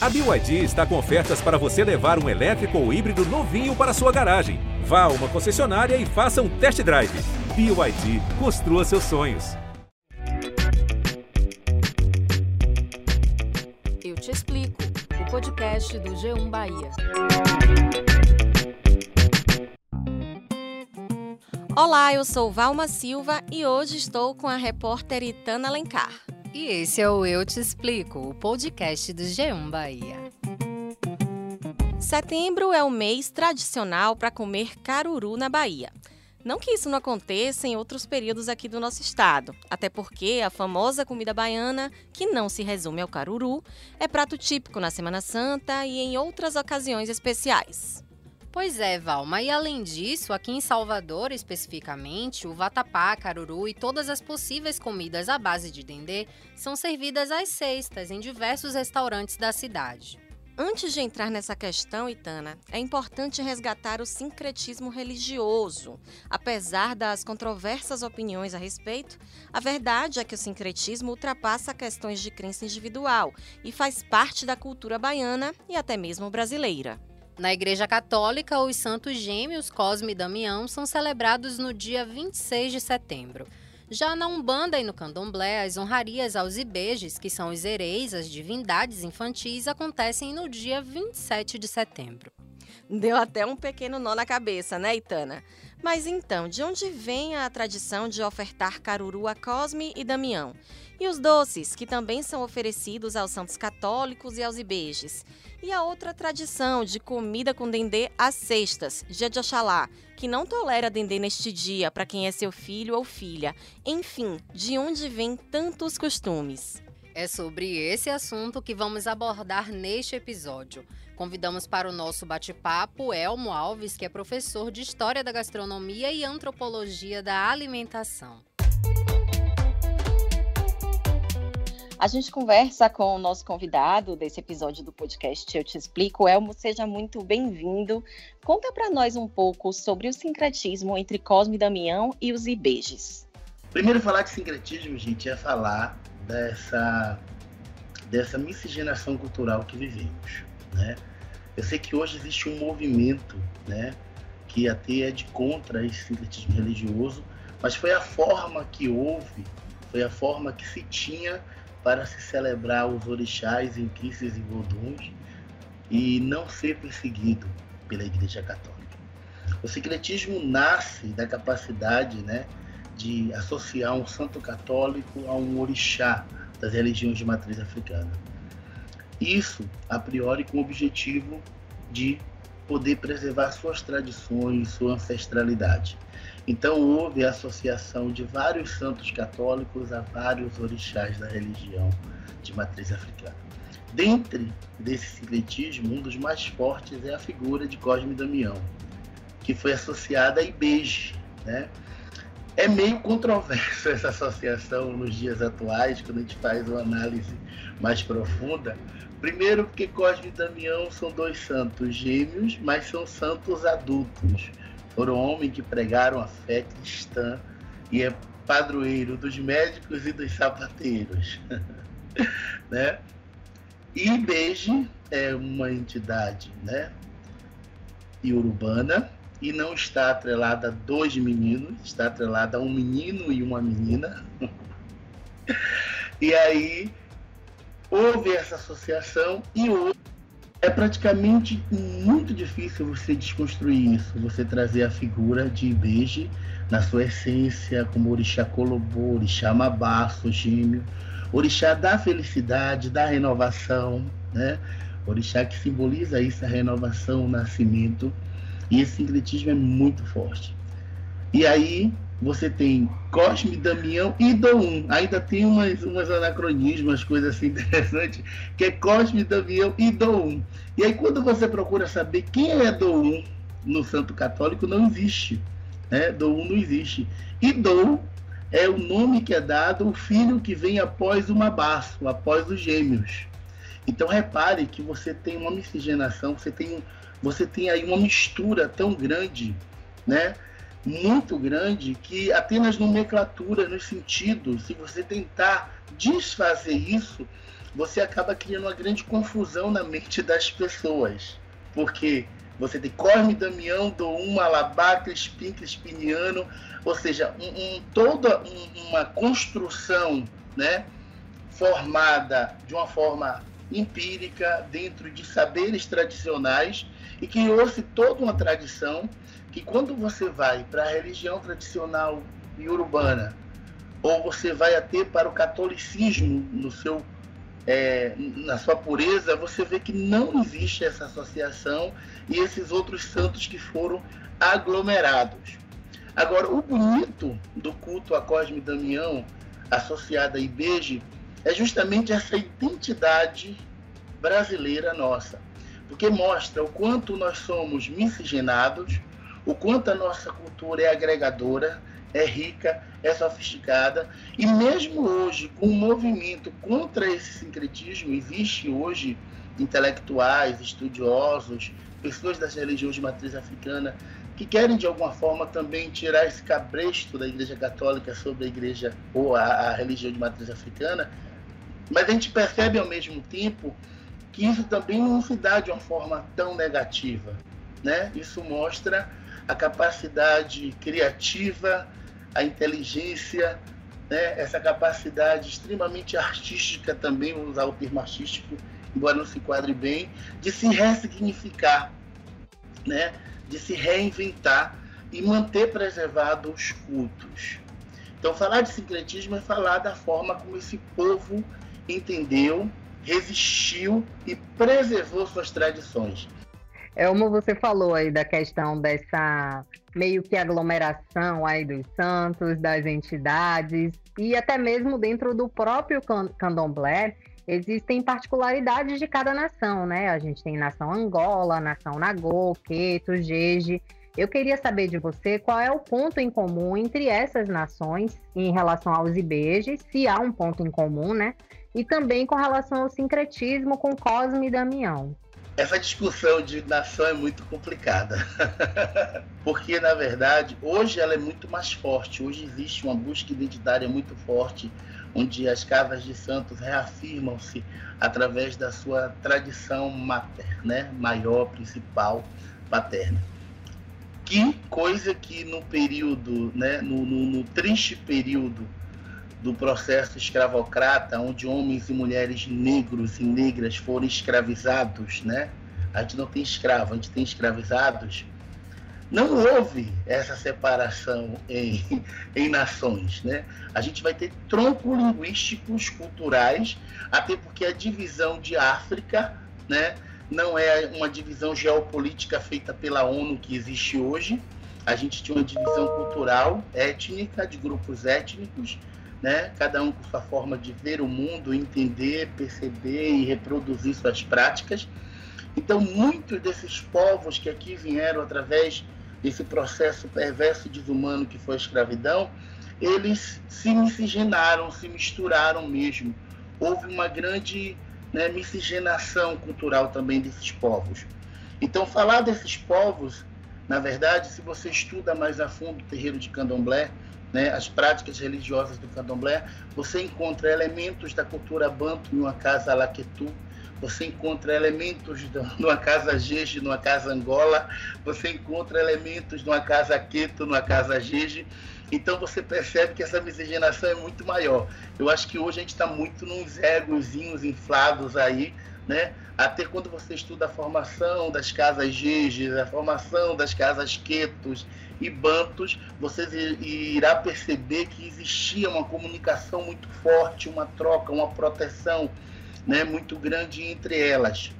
A BYD está com ofertas para você levar um elétrico ou híbrido novinho para sua garagem. Vá a uma concessionária e faça um test drive. BYD, construa seus sonhos. Eu te explico. O podcast do G1 Bahia. Olá, eu sou Valma Silva e hoje estou com a repórter Itana Alencar. E esse é o Eu Te Explico, o podcast do G1 Bahia. Setembro é o mês tradicional para comer caruru na Bahia. Não que isso não aconteça em outros períodos aqui do nosso estado, até porque a famosa comida baiana, que não se resume ao caruru, é prato típico na Semana Santa e em outras ocasiões especiais. Pois é, Valma. E além disso, aqui em Salvador, especificamente, o vatapá, caruru e todas as possíveis comidas à base de dendê são servidas às sextas em diversos restaurantes da cidade. Antes de entrar nessa questão, Itana, é importante resgatar o sincretismo religioso. Apesar das controversas opiniões a respeito, a verdade é que o sincretismo ultrapassa questões de crença individual e faz parte da cultura baiana e até mesmo brasileira. Na Igreja Católica, os santos gêmeos Cosme e Damião são celebrados no dia 26 de setembro. Já na Umbanda e no Candomblé, as honrarias aos ibejes, que são os hereis, as divindades infantis, acontecem no dia 27 de setembro. Deu até um pequeno nó na cabeça, né, Itana? Mas então, de onde vem a tradição de ofertar caruru a Cosme e Damião? E os doces, que também são oferecidos aos santos católicos e aos ibejes. E a outra tradição de comida com dendê às sextas, dia de Oxalá, que não tolera dendê neste dia para quem é seu filho ou filha. Enfim, de onde vêm tantos costumes? É sobre esse assunto que vamos abordar neste episódio. Convidamos para o nosso bate-papo Elmo Alves, que é professor de História da Gastronomia e Antropologia da Alimentação. A gente conversa com o nosso convidado desse episódio do podcast Eu Te Explico. Elmo, seja muito bem-vindo. Conta para nós um pouco sobre o sincretismo entre Cosme e Damião e os Ibejes. Primeiro, falar de sincretismo, gente, é falar dessa, dessa miscigenação cultural que vivemos, né? Eu sei que hoje existe um movimento, né, que até é de contra esse sincretismo religioso, mas foi a forma que houve, foi a forma que se tinha para se celebrar os orixás Kisses e Voduns e não ser perseguido pela Igreja Católica. O secretismo nasce da capacidade né, de associar um santo católico a um orixá das religiões de matriz africana. Isso, a priori, com o objetivo de poder preservar suas tradições, sua ancestralidade. Então houve a associação de vários santos católicos a vários orixás da religião de matriz africana. Dentre desse sincretismo, um dos mais fortes é a figura de Cosme Damião, que foi associada a Ibeje. Né? É meio controverso essa associação nos dias atuais, quando a gente faz uma análise mais profunda. Primeiro, porque Cosme e Damião são dois santos gêmeos, mas são santos adultos foram homens que pregaram a fé cristã e é padroeiro dos médicos e dos sapateiros. né? E Beije é uma entidade né, urbana e não está atrelada a dois meninos, está atrelada a um menino e uma menina. e aí houve essa associação e hoje é praticamente muito difícil você desconstruir isso, você trazer a figura de Ibeje na sua essência, como orixá colobô, orixá mabaço, gêmeo, orixá da felicidade, da renovação, né? Orixá que simboliza isso, a renovação, o nascimento. E esse sincretismo é muito forte. E aí, você tem Cosme, Damião e Dom. Ainda tem umas, umas anacronismos, coisas assim interessantes, que é Cosme, Damião e Dom. E aí, quando você procura saber quem é Dom no Santo Católico, não existe. Né? Dom não existe. E Dom é o nome que é dado ao filho que vem após o mabaço, após os gêmeos. Então, repare que você tem uma miscigenação, você tem, você tem aí uma mistura tão grande, né? Muito grande que apenas nomenclatura no sentido, se você tentar desfazer isso, você acaba criando uma grande confusão na mente das pessoas. Porque você tem Corme, Damião, Doum, Malabá, Crispim, Crispiniano, ou seja, um, um, toda um, uma construção né, formada de uma forma empírica, dentro de saberes tradicionais, e criou-se toda uma tradição que quando você vai para a religião tradicional e urbana, ou você vai até para o catolicismo no seu é, na sua pureza, você vê que não existe essa associação e esses outros santos que foram aglomerados. Agora, o bonito do culto a Cosme Damião, associado a Ibeje, é justamente essa identidade brasileira nossa, porque mostra o quanto nós somos miscigenados, o quanto a nossa cultura é agregadora, é rica, é sofisticada, e mesmo hoje, com o movimento contra esse sincretismo, existe hoje intelectuais, estudiosos, pessoas das religiões de matriz africana que querem de alguma forma também tirar esse cabresto da Igreja Católica sobre a Igreja ou a, a religião de matriz africana, mas a gente percebe ao mesmo tempo que isso também não se dá de uma forma tão negativa, né? Isso mostra a capacidade criativa, a inteligência, né? essa capacidade extremamente artística também, vou usar o termo artístico, embora não se enquadre bem, de se ressignificar, né? de se reinventar e manter preservados os cultos. Então, falar de sincretismo é falar da forma como esse povo entendeu, resistiu e preservou suas tradições. É como você falou aí da questão dessa meio que aglomeração aí dos santos, das entidades e até mesmo dentro do próprio candomblé existem particularidades de cada nação, né? A gente tem nação Angola, nação Nagô, Queto, Jeje. Eu queria saber de você qual é o ponto em comum entre essas nações em relação aos ibejes, se há um ponto em comum, né? E também com relação ao sincretismo com Cosme e Damião essa discussão de nação é muito complicada. Porque, na verdade, hoje ela é muito mais forte. Hoje existe uma busca identitária muito forte, onde as casas de santos reafirmam-se através da sua tradição mater, né? maior, principal, paterna. Que coisa que no período, né? no, no, no triste período do processo escravocrata, onde homens e mulheres negros e negras foram escravizados, né? A gente não tem escravo, a gente tem escravizados. Não houve essa separação em, em nações, né? A gente vai ter troncos linguísticos, culturais, até porque a divisão de África, né? Não é uma divisão geopolítica feita pela ONU que existe hoje. A gente tinha uma divisão cultural, étnica, de grupos étnicos, né? Cada um com sua forma de ver o mundo, entender, perceber e reproduzir suas práticas. Então, muitos desses povos que aqui vieram através desse processo perverso e desumano que foi a escravidão, eles se miscigenaram, se misturaram mesmo. Houve uma grande né, miscigenação cultural também desses povos. Então, falar desses povos, na verdade, se você estuda mais a fundo o terreiro de Candomblé, né, as práticas religiosas do candomblé, você encontra elementos da cultura banto em uma casa laquetu, você encontra elementos de uma casa jeje, numa casa angola, você encontra elementos de uma casa queto, numa casa jeje. Então você percebe que essa miscigenação é muito maior. Eu acho que hoje a gente está muito nos egozinhos inflados aí, né? Até quando você estuda a formação das casas jejes, a formação das casas quetos, e bantos, você irá perceber que existia uma comunicação muito forte, uma troca, uma proteção né, muito grande entre elas.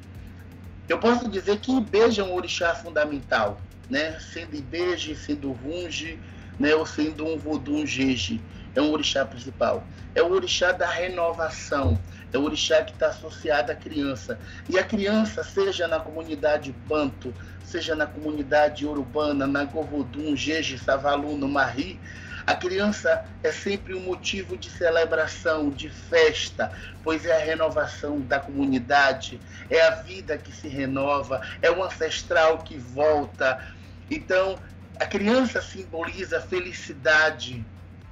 Eu posso dizer que Ibeja é um orixá fundamental, né? sendo Ibeje, sendo Runge, né, ou sendo um Vodun Jeje, é um orixá principal. É o orixá da renovação, é o orixá que está associado à criança. E a criança, seja na comunidade Banto, seja na comunidade urbana, na Govodum, Jeje, Savalu, no Marri, a criança é sempre um motivo de celebração, de festa, pois é a renovação da comunidade, é a vida que se renova, é o ancestral que volta. Então, a criança simboliza felicidade,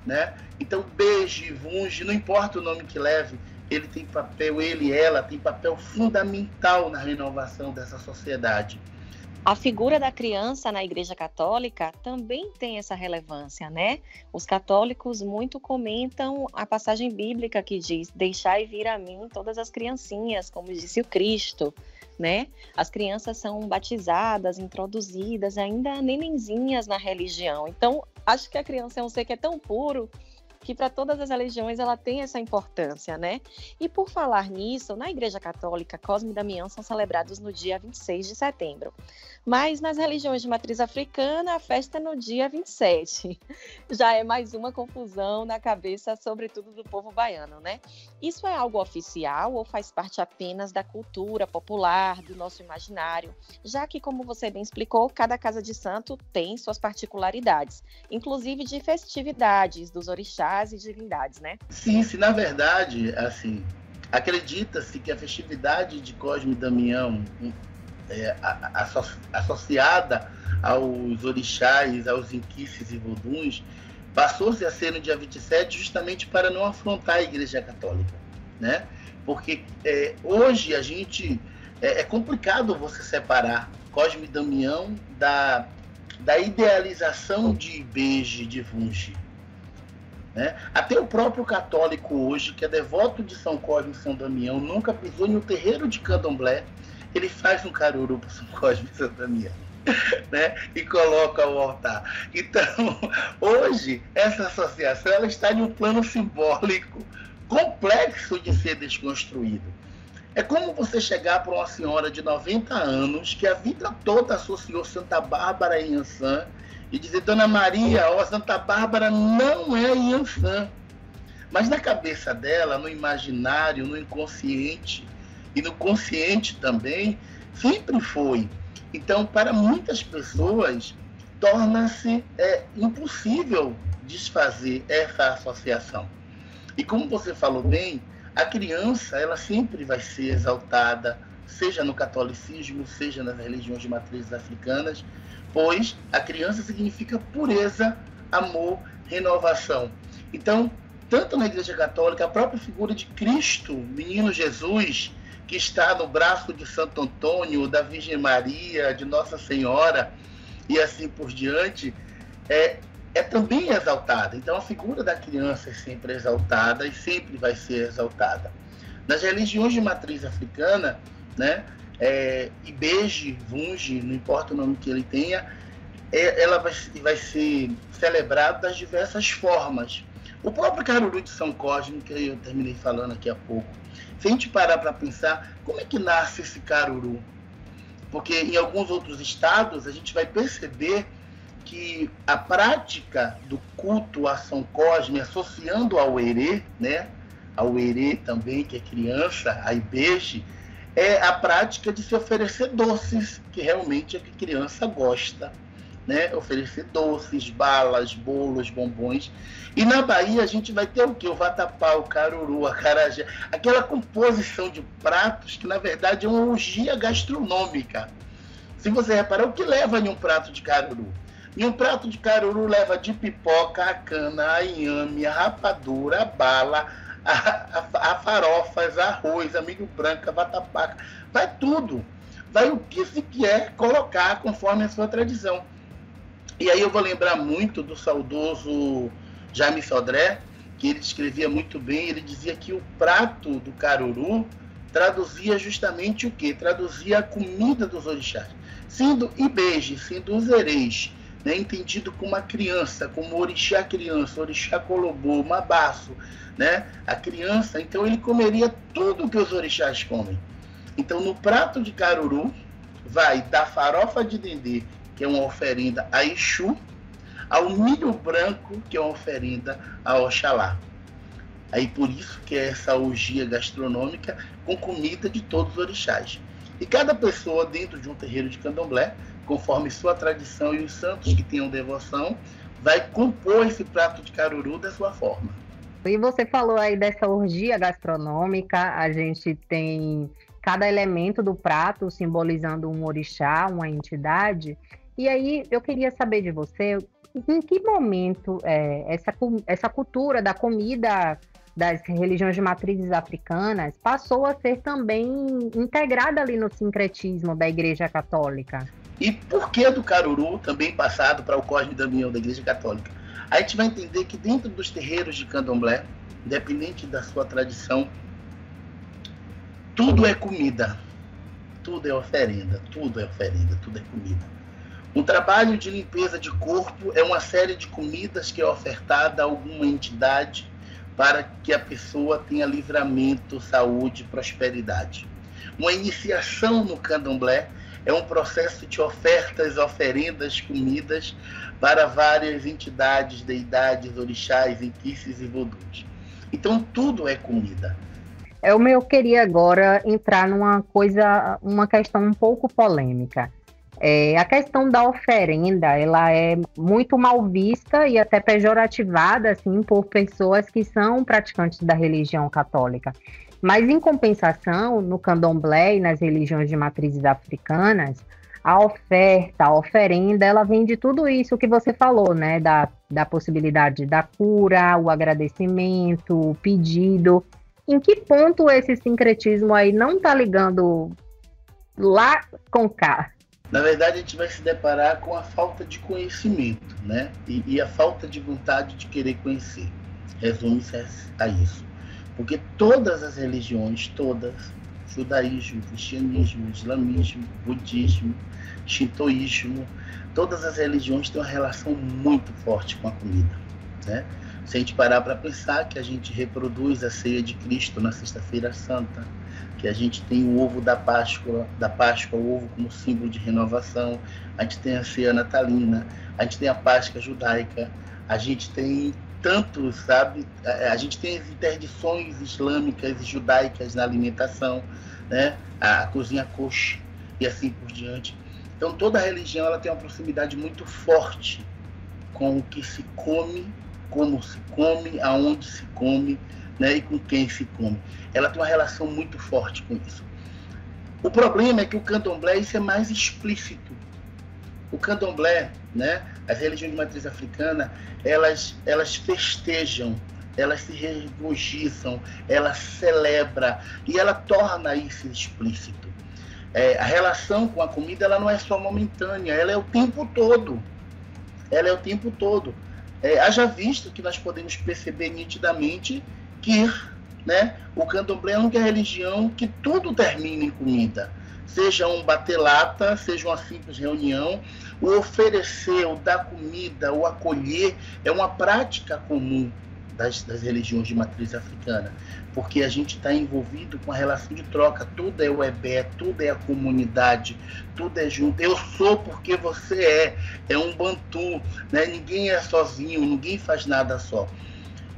né? Então, beijo, vunge, não importa o nome que leve, ele tem papel, ele, ela tem papel fundamental na renovação dessa sociedade. A figura da criança na Igreja Católica também tem essa relevância, né? Os católicos muito comentam a passagem bíblica que diz: Deixai vir a mim todas as criancinhas, como disse o Cristo, né? As crianças são batizadas, introduzidas, ainda nenenzinhas na religião. Então, acho que a criança é um ser que é tão puro que para todas as religiões ela tem essa importância, né? E por falar nisso, na Igreja Católica, Cosme e Damião são celebrados no dia 26 de setembro. Mas nas religiões de matriz africana, a festa é no dia 27. Já é mais uma confusão na cabeça, sobretudo do povo baiano, né? Isso é algo oficial ou faz parte apenas da cultura popular, do nosso imaginário? Já que, como você bem explicou, cada casa de santo tem suas particularidades, inclusive de festividades dos orixás e divindades, né? Sim, sim, na verdade, assim, acredita-se que a festividade de Cosme e Damião é, associada aos orixás, aos inquices e voduns, passou-se a ser no dia 27 justamente para não afrontar a Igreja Católica, né? Porque é, hoje a gente é, é, complicado você separar Cosme e Damião da, da idealização de Ibeje, de Vunge. Né? Até o próprio católico hoje, que é devoto de São Cosme e São Damião, nunca pisou em um terreiro de candomblé, ele faz um caruru para São Cosme e São Damião. Né? e coloca o altar. Então, hoje, essa associação ela está em um plano simbólico complexo de ser desconstruído. É como você chegar para uma senhora de 90 anos que a vida toda associou Santa Bárbara e Yansan e dizer, Dona Maria, ó, Santa Bárbara não é Yansan. Mas na cabeça dela, no imaginário, no inconsciente, e no consciente também, sempre foi. Então, para muitas pessoas, torna-se é, impossível desfazer essa associação. E como você falou bem, a criança ela sempre vai ser exaltada, seja no catolicismo, seja nas religiões de matrizes africanas, pois a criança significa pureza, amor, renovação. Então, tanto na Igreja Católica, a própria figura de Cristo, menino Jesus, que está no braço de Santo Antônio, da Virgem Maria, de Nossa Senhora e assim por diante, é, é também exaltada. Então a figura da criança é sempre exaltada e sempre vai ser exaltada. Nas religiões de matriz africana, né, é, Ibeje, Vunge, não importa o nome que ele tenha, é, ela vai, vai ser celebrada das diversas formas. O próprio Caruru de São Cosme, que eu terminei falando aqui há pouco, se a gente parar para pensar, como é que nasce esse caruru? Porque em alguns outros estados a gente vai perceber que a prática do culto a São Cosme, associando ao Herê, né? Ao Herê também, que é criança, a Ibeje, é a prática de se oferecer doces, que realmente é que criança gosta né? Oferecer doces, balas, bolos, bombons. E na Bahia a gente vai ter o quê? O vatapá, o caruru, a carajé, aquela composição de pratos que na verdade é uma orgia gastronômica. Se você reparar, o que leva em um prato de caruru? Em um prato de caruru leva de pipoca, a cana, a inhame, a rapadura, a bala, a, a, farofas, arroz, amigo branco, a vai tudo. Vai o que se quer colocar conforme a sua tradição. E aí eu vou lembrar muito do saudoso Jaime Sodré, que ele escrevia muito bem, ele dizia que o prato do caruru traduzia justamente o quê? Traduzia a comida dos orixás. Sendo Ibeje, sendo os ereis, né, entendido como uma criança, como orixá criança, orixá colobô, mabaço, né, a criança, então ele comeria tudo que os orixás comem. Então no prato de caruru vai da farofa de dendê que é uma oferenda a Exu, ao milho branco, que é uma oferenda a Oxalá. Aí por isso que é essa orgia gastronômica com comida de todos os orixás. E cada pessoa dentro de um terreiro de candomblé, conforme sua tradição e os santos que tenham devoção, vai compor esse prato de caruru da sua forma. E você falou aí dessa orgia gastronômica, a gente tem cada elemento do prato simbolizando um orixá, uma entidade. E aí eu queria saber de você em que momento é, essa, essa cultura da comida das religiões de matrizes africanas passou a ser também integrada ali no sincretismo da Igreja Católica. E por que do Caruru também passado para o Cosme Damião da Igreja Católica? A gente vai entender que dentro dos terreiros de candomblé, independente da sua tradição, tudo é comida, tudo é oferenda, tudo é oferenda, tudo é comida. Um trabalho de limpeza de corpo é uma série de comidas que é ofertada a alguma entidade para que a pessoa tenha livramento, saúde, prosperidade. Uma iniciação no candomblé é um processo de ofertas, oferendas, comidas para várias entidades, deidades, orixás, enquices e vodus. Então tudo é comida. Eu, eu queria agora entrar numa coisa, uma questão um pouco polêmica. É, a questão da oferenda, ela é muito mal vista e até pejorativada, assim, por pessoas que são praticantes da religião católica. Mas, em compensação, no candomblé e nas religiões de matrizes africanas, a oferta, a oferenda, ela vem de tudo isso que você falou, né? Da, da possibilidade da cura, o agradecimento, o pedido. Em que ponto esse sincretismo aí não está ligando lá com cá? na verdade a gente vai se deparar com a falta de conhecimento, né? E, e a falta de vontade de querer conhecer. Resume-se a isso. Porque todas as religiões, todas, judaísmo, cristianismo, islamismo, budismo, shintoísmo, todas as religiões têm uma relação muito forte com a comida, né? Se a gente parar para pensar que a gente reproduz a ceia de Cristo na Sexta-feira Santa, que a gente tem o ovo da Páscoa, da Páscoa, o ovo como símbolo de renovação, a gente tem a ceia natalina, a gente tem a Páscoa judaica, a gente tem tantos, sabe? A gente tem as interdições islâmicas e judaicas na alimentação, né? A cozinha kosher e assim por diante. Então toda religião ela tem uma proximidade muito forte com o que se come, como se come, aonde se come, né, e com quem se come. Ela tem uma relação muito forte com isso. O problema é que o candomblé isso é mais explícito. O candomblé, né, as religiões de matriz africana, elas, elas festejam, elas se regozijam, elas celebram e ela torna isso explícito. É, a relação com a comida ela não é só momentânea, ela é o tempo todo. Ela é o tempo todo. É, haja visto que nós podemos perceber nitidamente que né, o candomblé é a única religião que tudo termina em comida. Seja um bater-lata, seja uma simples reunião, o oferecer, o dar comida, o acolher, é uma prática comum das, das religiões de matriz africana, porque a gente está envolvido com a relação de troca, tudo é o EBE, tudo é a comunidade, tudo é junto. Eu sou porque você é, é um bantu, né? ninguém é sozinho, ninguém faz nada só.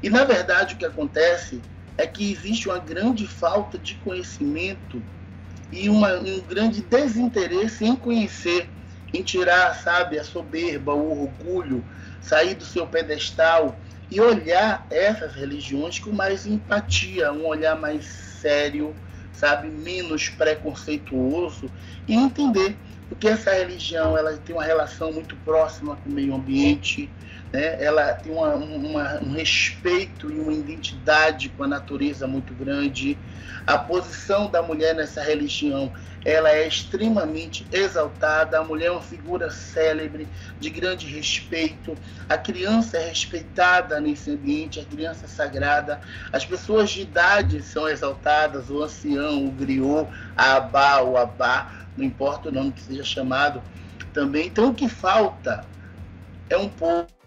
E, na verdade, o que acontece é que existe uma grande falta de conhecimento e uma, um grande desinteresse em conhecer, em tirar, sabe, a soberba, o orgulho, sair do seu pedestal e olhar essas religiões com mais empatia, um olhar mais sério, sabe, menos preconceituoso e entender porque essa religião ela tem uma relação muito próxima com o meio ambiente, né? ela tem uma, uma, um respeito e uma identidade com a natureza muito grande. A posição da mulher nessa religião ela é extremamente exaltada. A mulher é uma figura célebre, de grande respeito. A criança é respeitada nesse ambiente, a criança é sagrada. As pessoas de idade são exaltadas, o ancião, o griot, a abá, o abá, não importa o nome que seja chamado também. Então, o que falta é um pouco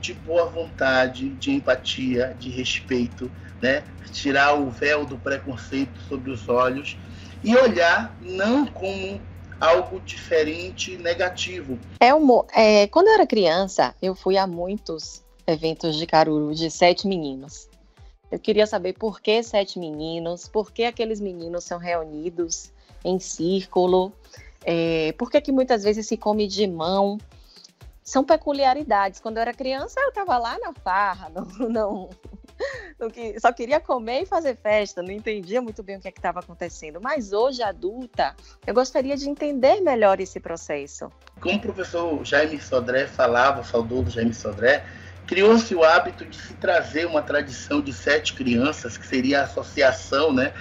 de boa vontade, de empatia, de respeito, né? Tirar o véu do preconceito sobre os olhos e olhar não como algo diferente, negativo. Elmo, é, quando eu era criança, eu fui a muitos eventos de Caruru de sete meninos. Eu queria saber por que sete meninos, por que aqueles meninos são reunidos em círculo, é, por que, que muitas vezes se come de mão, são peculiaridades. Quando eu era criança, eu estava lá na farra, não, não, não, só queria comer e fazer festa, não entendia muito bem o que é estava acontecendo. Mas hoje, adulta, eu gostaria de entender melhor esse processo. Como o professor Jaime Sodré falava, saudoso Jaime Sodré, criou-se o hábito de se trazer uma tradição de sete crianças, que seria a associação, né?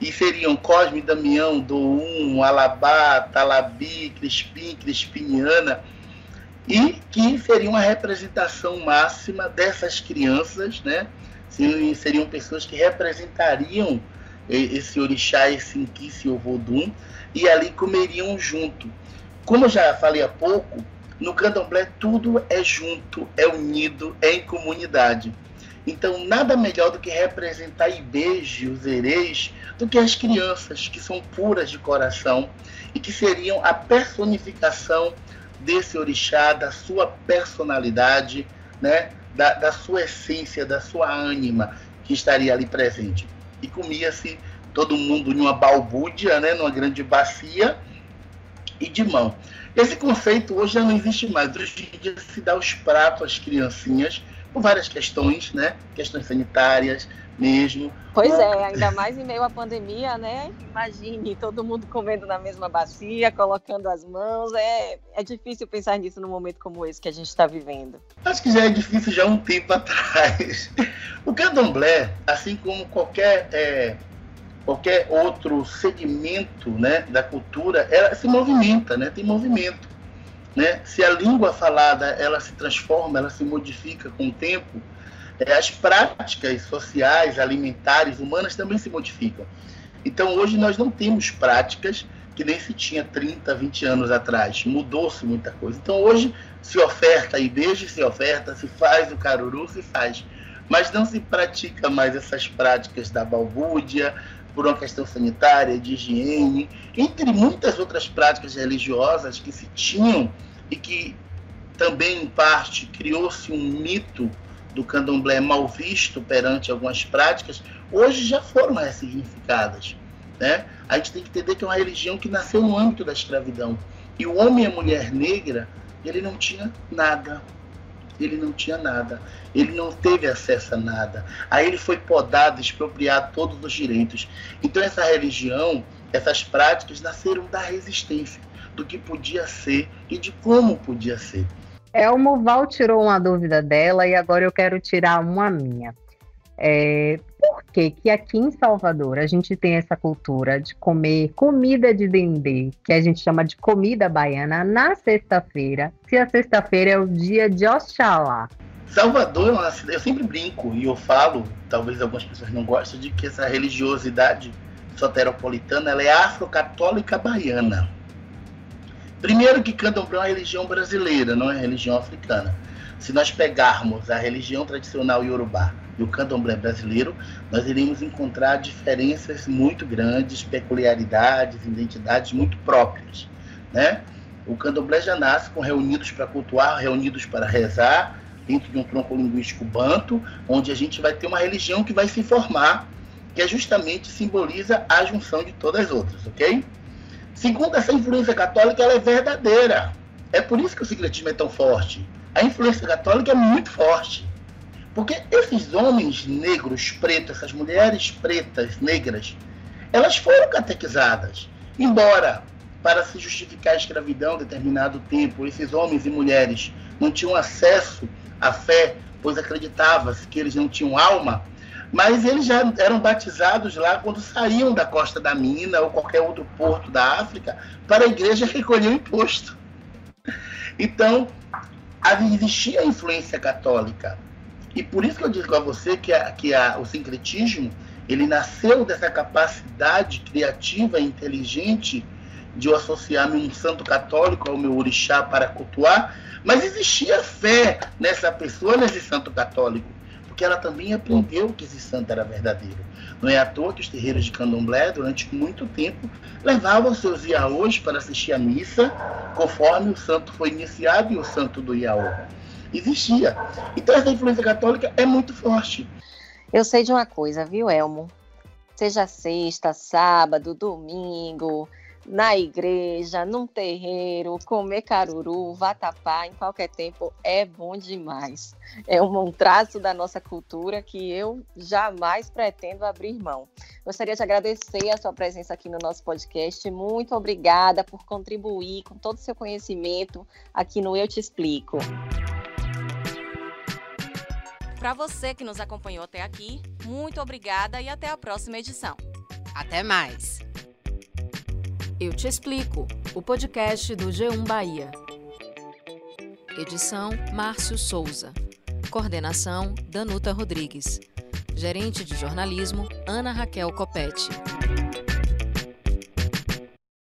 E seriam Cosme, Damião, Doum, Alabá, Talabi, Crispim, Crispiniana, e que seria uma representação máxima dessas crianças, né? Seriam pessoas que representariam esse orixá, esse inquice ou vodum, e ali comeriam junto. Como eu já falei há pouco, no candomblé tudo é junto, é unido, é em comunidade. Então, nada melhor do que representar Ibeje, os ereis, do que as crianças, que são puras de coração e que seriam a personificação desse orixá, da sua personalidade, né? da, da sua essência, da sua ânima, que estaria ali presente. E comia-se todo mundo numa balbúdia, né? numa grande bacia e de mão. Esse conceito hoje já não existe mais. Hoje em dia se dá os pratos às criancinhas por várias questões, né? Questões sanitárias mesmo. Pois é, ainda mais em meio à pandemia, né? Imagine todo mundo comendo na mesma bacia, colocando as mãos. É, é difícil pensar nisso num momento como esse que a gente está vivendo. Acho que já é difícil já há um tempo atrás. O candomblé, assim como qualquer é, qualquer outro segmento né, da cultura, ela se movimenta, né, tem movimento. Né? Se a língua falada ela se transforma, ela se modifica com o tempo, as práticas sociais, alimentares, humanas também se modificam. Então hoje nós não temos práticas que nem se tinha 30, 20 anos atrás. Mudou-se muita coisa. Então hoje se oferta e beijo, se oferta, se faz o caruru, se faz. Mas não se pratica mais essas práticas da balbúrdia, por uma questão sanitária, de higiene, entre muitas outras práticas religiosas que se tinham e que também, em parte, criou-se um mito do candomblé mal visto perante algumas práticas, hoje já foram ressignificadas. Né? A gente tem que entender que é uma religião que nasceu no âmbito da escravidão. E o homem e a mulher negra, ele não tinha nada ele não tinha nada, ele não teve acesso a nada. Aí ele foi podado, expropriado todos os direitos. Então essa religião, essas práticas nasceram da resistência, do que podia ser e de como podia ser. Elmo Val tirou uma dúvida dela e agora eu quero tirar uma minha. É, por que, que aqui em Salvador a gente tem essa cultura de comer comida de dendê, que a gente chama de comida baiana, na sexta-feira, se a sexta-feira é o dia de Oxalá? Salvador, eu sempre brinco e eu falo, talvez algumas pessoas não gostem, de que essa religiosidade soteropolitana ela é afrocatólica baiana. Primeiro que candomblé é uma religião brasileira, não é religião africana. Se nós pegarmos a religião tradicional iorubá e o candomblé brasileiro, nós iremos encontrar diferenças muito grandes, peculiaridades, identidades muito próprias. Né? O candomblé já nasce com reunidos para cultuar, reunidos para rezar, dentro de um tronco linguístico banto, onde a gente vai ter uma religião que vai se formar, que é justamente simboliza a junção de todas as outras, ok? Segundo essa influência católica, ela é verdadeira. É por isso que o secretismo é tão forte. A influência católica é muito forte. Porque esses homens negros, pretos, essas mulheres pretas, negras, elas foram catequizadas. Embora, para se justificar a escravidão determinado tempo, esses homens e mulheres não tinham acesso à fé, pois acreditava-se que eles não tinham alma, mas eles já eram batizados lá quando saíam da costa da mina ou qualquer outro porto da África para a igreja recolher o imposto. Então, existia a influência católica. E por isso que eu digo a você que, a, que a, o sincretismo ele nasceu dessa capacidade criativa e inteligente de eu associar-me um santo católico ao meu orixá para cultuar, mas existia fé nessa pessoa, nesse santo católico, porque ela também aprendeu que esse santo era verdadeiro. Não é à toa que os terreiros de candomblé, durante muito tempo, levavam seus iaôs para assistir à missa, conforme o santo foi iniciado e o santo do iaô existia. Então essa influência católica é muito forte. Eu sei de uma coisa, viu, Elmo? Seja sexta, sábado, domingo, na igreja, num terreiro, comer caruru, vatapá em qualquer tempo é bom demais. É um, traço da nossa cultura que eu jamais pretendo abrir mão. Gostaria de agradecer a sua presença aqui no nosso podcast. Muito obrigada por contribuir com todo o seu conhecimento aqui no Eu Te Explico. Para você que nos acompanhou até aqui, muito obrigada e até a próxima edição. Até mais! Eu te explico, o podcast do G1 Bahia. Edição Márcio Souza. Coordenação Danuta Rodrigues. Gerente de jornalismo Ana Raquel Copete.